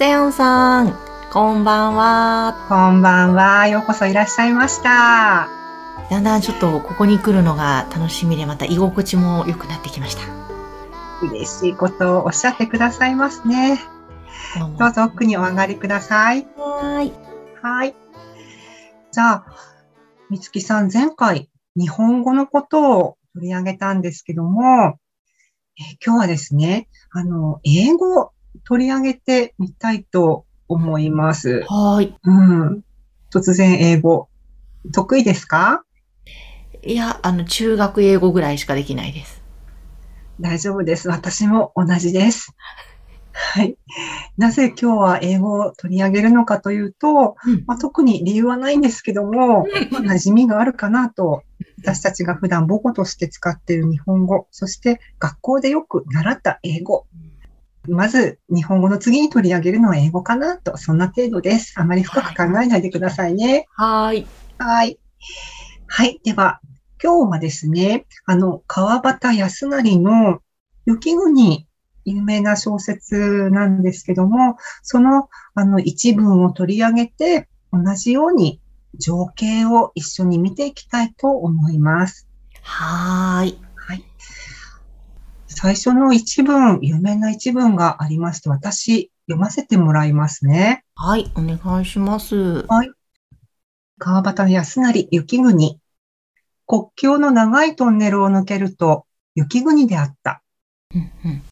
セアンさん、こんばんは。こんばんは。ようこそいらっしゃいました。だんだんちょっとここに来るのが楽しみで、また居心地も良くなってきました。嬉しいことをおっしゃってくださいますね。どうぞ奥にお上がりください。はい。はい。じゃあ、みつきさん、前回、日本語のことを取り上げたんですけども、え今日はですね、あの、英語を取り上げてみたいと思います。はい。うん。突然英語、得意ですか？いや、あの、中学英語ぐらいしかできないです。大丈夫です。私も同じです。はい。なぜ今日は英語を取り上げるのかというと、うんまあ、特に理由はないんですけども、まあ、馴染みがあるかなと、私たちが普段母語として使っている日本語、そして学校でよく習った英語。まず、日本語の次に取り上げるのは英語かなと、そんな程度です。あまり深く考えないでくださいね。はい。はい。はい。では、今日はですね、あの、川端康成の雪国、有名な小説なんですけども、その、あの、一文を取り上げて、同じように情景を一緒に見ていきたいと思います。はーい。はい。最初の一文、有名な一文がありまして、私、読ませてもらいますね。はい、お願いします。川端康成雪国。国境の長いトンネルを抜けると雪国であった。うんうん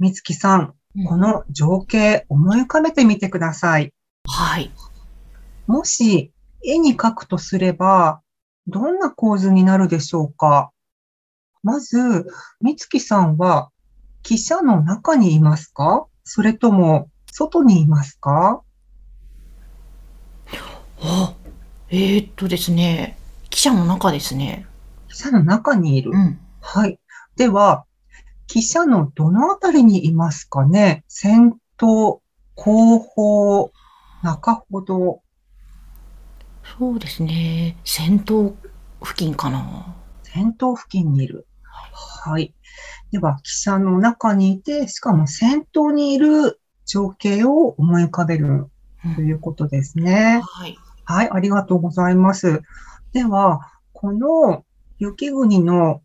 みつきさん、うんこの情景思い浮かべてみてください。はい。もし絵に描くとすれば、どんな構図になるでしょうか？まず、みつきさんは汽車の中にいますか？それとも外にいますか？あ、えー、っとですね、記者の中ですね。汽車の中にいる。ん。はい。では、汽車のどのあたりにいますかね？先頭、後方、中ほど。そうですね。先頭付近かな。先頭付近にいる。はい。では、汽車の中にいて、しかも先頭にいる情景を思い浮かべるということですね。はい。はい、ありがとうございます。では、この雪国の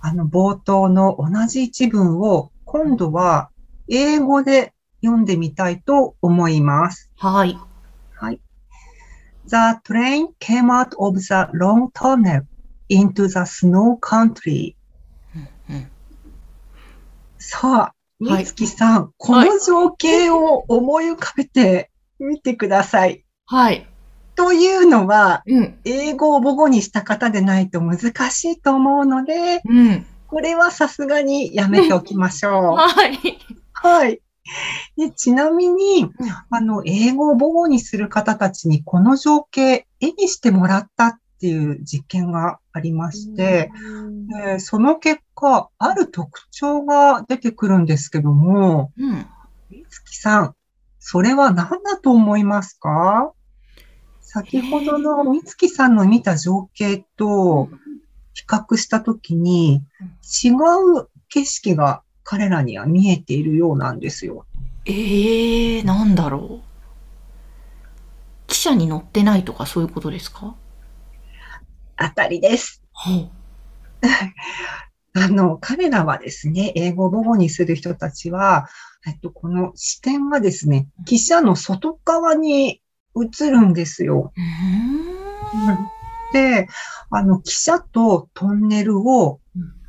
あの冒頭の同じ一文を今度は英語で読んでみたいと思います。はい。はい。The train came out of the long tunnel into the snow country. うんうんさあ、はいこの情景を思い浮かべてみてください。はい。というのは、うん。英語を母語にした方でないと難しいと思うので、うん。これはさすがにやめておきましょう。はい。はい。でちなみに、あの、英語を母語にする方たちにこの情景、絵にしてもらったっていう実験がありまして、えーその結果、ある特徴が出てくるんですけども、うん。みつきさん、それは何だと思いますか？先ほどのみつきさんの見た情景と比較したときに違う景色が彼らには見えているようなんですよ。えー、なんだろう？汽車に乗ってないとかそういうことですか？当たりです。はい。あの、彼らはですね、英語を母語にする人たちは、えっと、この視点がですね、汽車の外側に映るんですよ。で、あの、汽車とトンネルを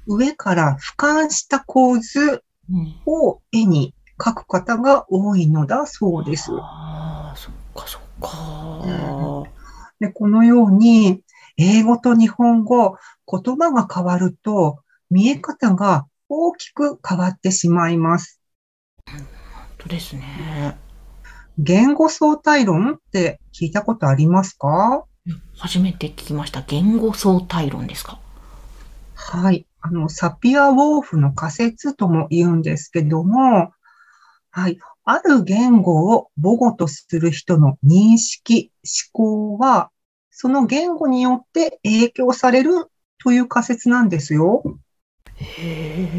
上から俯瞰した構図うん。を絵に描く方が多いのだそうです。ああ、そっかそっか。で、このように、英語と日本語、言葉が変わると、見え方が大きく変わってしまいます。本当ですね。言語相対論って聞いたことありますか？初めて聞きました。言語相対論ですか？はい。あの、サピア・ウォーフの仮説とも言うんですけども、はい。ある言語を母語とする人の認識、思考は、その言語によって影響されるという仮説なんですよ。へえ。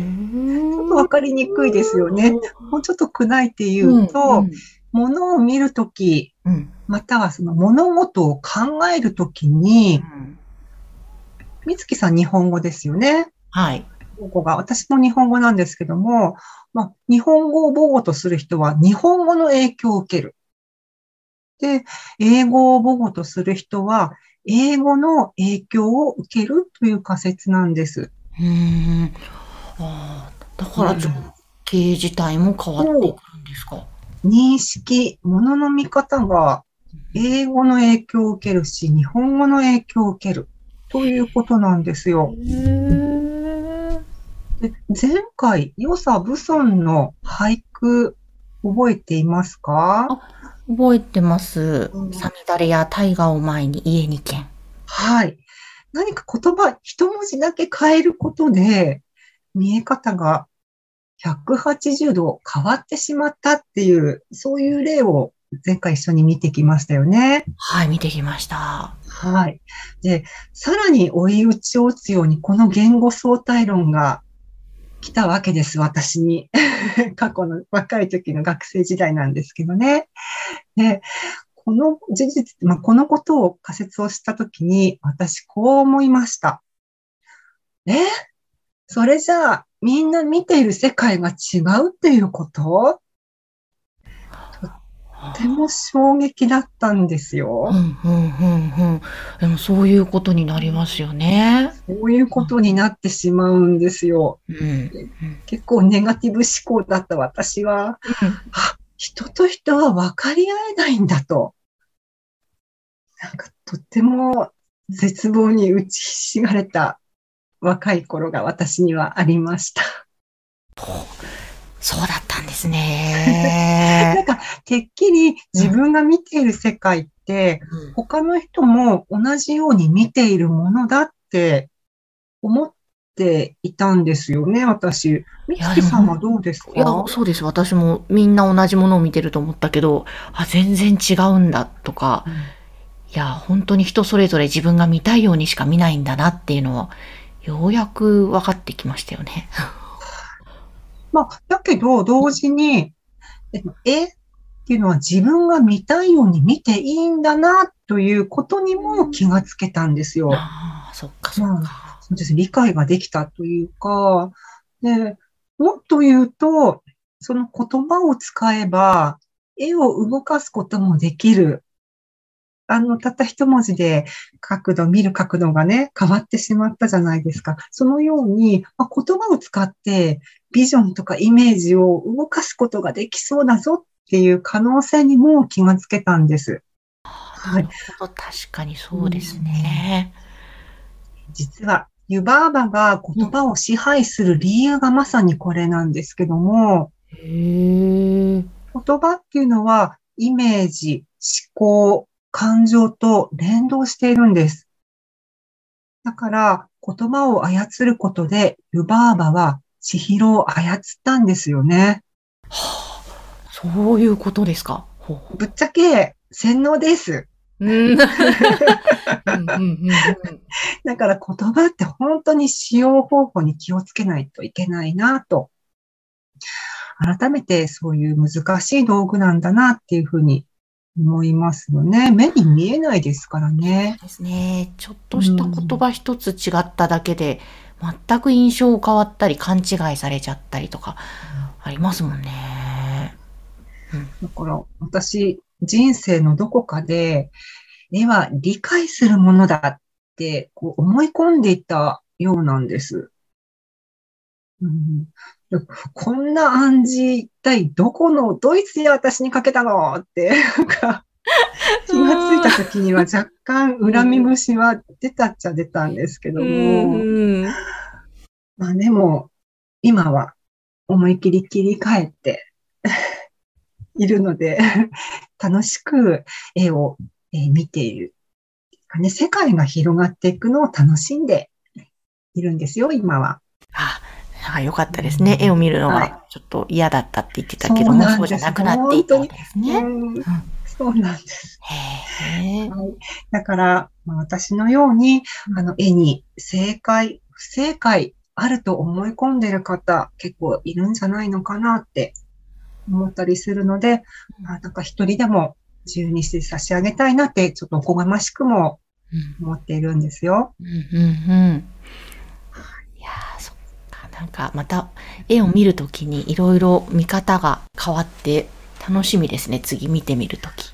ちょっとわかりにくいですよね。もうちょっと砕いて言うと、うんものを見るとき、うんまたはその物事を考えるときに、うんみつきさん日本語ですよね。はい。母語が。私も日本語なんですけども、まあ、日本語を母語とする人は日本語の影響を受ける。で、英語を母語とする人は英語の影響を受けるという仮説なんです。うーん。ああ、だから情景自体も変わってくるんですか？認識、物の見方が英語の影響を受けるし、日本語の影響を受けるということなんですよ。へで前回、与謝武尊の俳句覚えていますか？覚えてます？うん。サミダレや大河を前に家に軒。はい。何か言葉、一文字だけ変えることで、見え方が180度変わってしまったっていう、そういう例を前回一緒に見てきましたよね。はい、見てきました。はい。で、さらに追い打ちを打つように、この言語相対論が来たわけです、私に。過去の若い時の学生時代なんですけどね。で、この事実、まあ、このことを仮説をした時に、私こう思いました。え？それじゃあ、みんな見ている世界が違うっていうこと？ても衝撃だったんですよ。うん、うん、うん、うん。でもそういうことになりますよね。そういうことになってしまうんですよ。うん。結構ネガティブ思考だった私は、あ、人と人は分かり合えないんだと。なんかとっても絶望に打ちひしがれた若い頃が私にはありました。そうだったんです なねん。か、てっきり自分が見ている世界って、うん他の人も同じように見ているものだって思っていたんですよね、私。みつきさんはどうですか？いや、そうです。私もみんな同じものを見てると思ったけど、あ、全然違うんだとか、うんいや、本当に人それぞれ自分が見たいようにしか見ないんだなっていうのは、ようやく分かってきましたよね。まあ、だけど、同時に、え絵っていうのは自分が見たいように見ていいんだな、ということにも気がつけたんですよ。ああ、そっかそっか。そうです。理解ができたというか、で、もっと言うと、その言葉を使えば、絵を動かすこともできる。あの、たった一文字で角度、見る角度がね、変わってしまったじゃないですか。そのように、まあ、言葉を使ってビジョンとかイメージを動かすことができそうだぞっていう可能性にも気がつけたんです。なるほど、確かにそうですね。実は、湯婆婆が言葉を支配する理由がまさにこれなんですけども、へえ。言葉っていうのはイメージ、思考、感情と連動しているんです。だから言葉を操ることで湯婆婆は千尋を操ったんですよね。はあ、そういうことですか？ぶっちゃけ洗脳です。う。うん。うんうんうんうんだから言葉って本当に使用方法に気をつけないといけないなと。改めてそういう難しい道具なんだなっていうふうに思いますよね。目に見えないですからね。ですね。ちょっとした言葉一つ違っただけで、全く印象変わったり勘違いされちゃったりとか、ありますもんね。だから私、人生のどこかで、絵は理解するものだってこう思い込んでいたようなんです。うん、でこんな暗示、一体どこのドイツで私にかけたのって、なんか気がついた時には若干恨み節は出たっちゃ出たんですけども、ん。まあでも、今は思い切り切り替えているので、楽しく絵を、えー見ている。ね、世界が広がっていくのを楽しんでいるんですよ、今は。あ、あよかったですね。絵を見るのはちょっと嫌だったって言ってたけども、そうなんですそうじゃなくなっていったわけですね。うんそうなんです。へえ。はいだから、まあ、私のように、あの、絵に正解、不正解あると思い込んでる方結構いるんじゃないのかなって思ったりするので、まあ、なんか一人でも自由にして差し上げたいなって、ちょっとおこがましくもうん思っているんですよ。うんうんうん。いやー、そっか。なんかまた絵を見るときにいろいろ見方が変わって楽しみですね。次見てみるとき。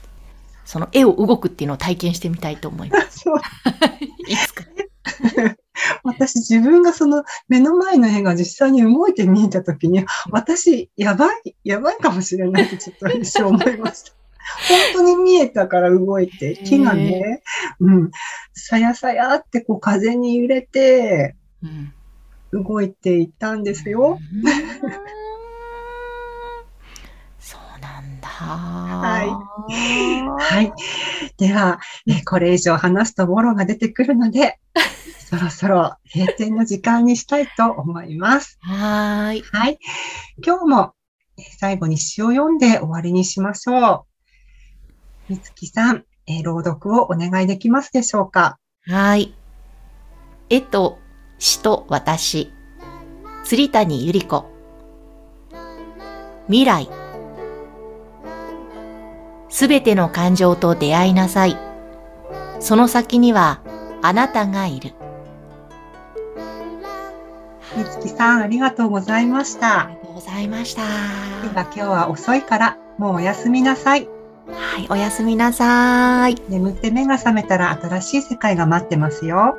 その絵を動くっていうのを体験してみたいと思います。そう いつか。私自分がその目の前の絵が実際に動いて見えたときに、私やばい、やばいかもしれないってちょっと一瞬思いました。本当に見えたから動いて、木がね、うん、さやさやってこう風に揺れてうん。動いていたんですよ。うんそうはいいはい。では、えこれ以上話すとボロが出てくるので、そろそろ閉店の時間にしたいと思います。はーい。はい。今日もえー最後に詩を読んで終わりにしましょう。みつきさん、えー朗読をお願いできますでしょうか？はーい。絵と詩と私。釣谷ゆり子。未来。すべての感情と出会いなさい。その先にはあなたがいる。みつきさん、ありがとうございました。ありがとうございました。では今日は遅いから、もうおやすみなさい。はい、おやすみなさい。眠って目が覚めたら新しい世界が待ってますよ。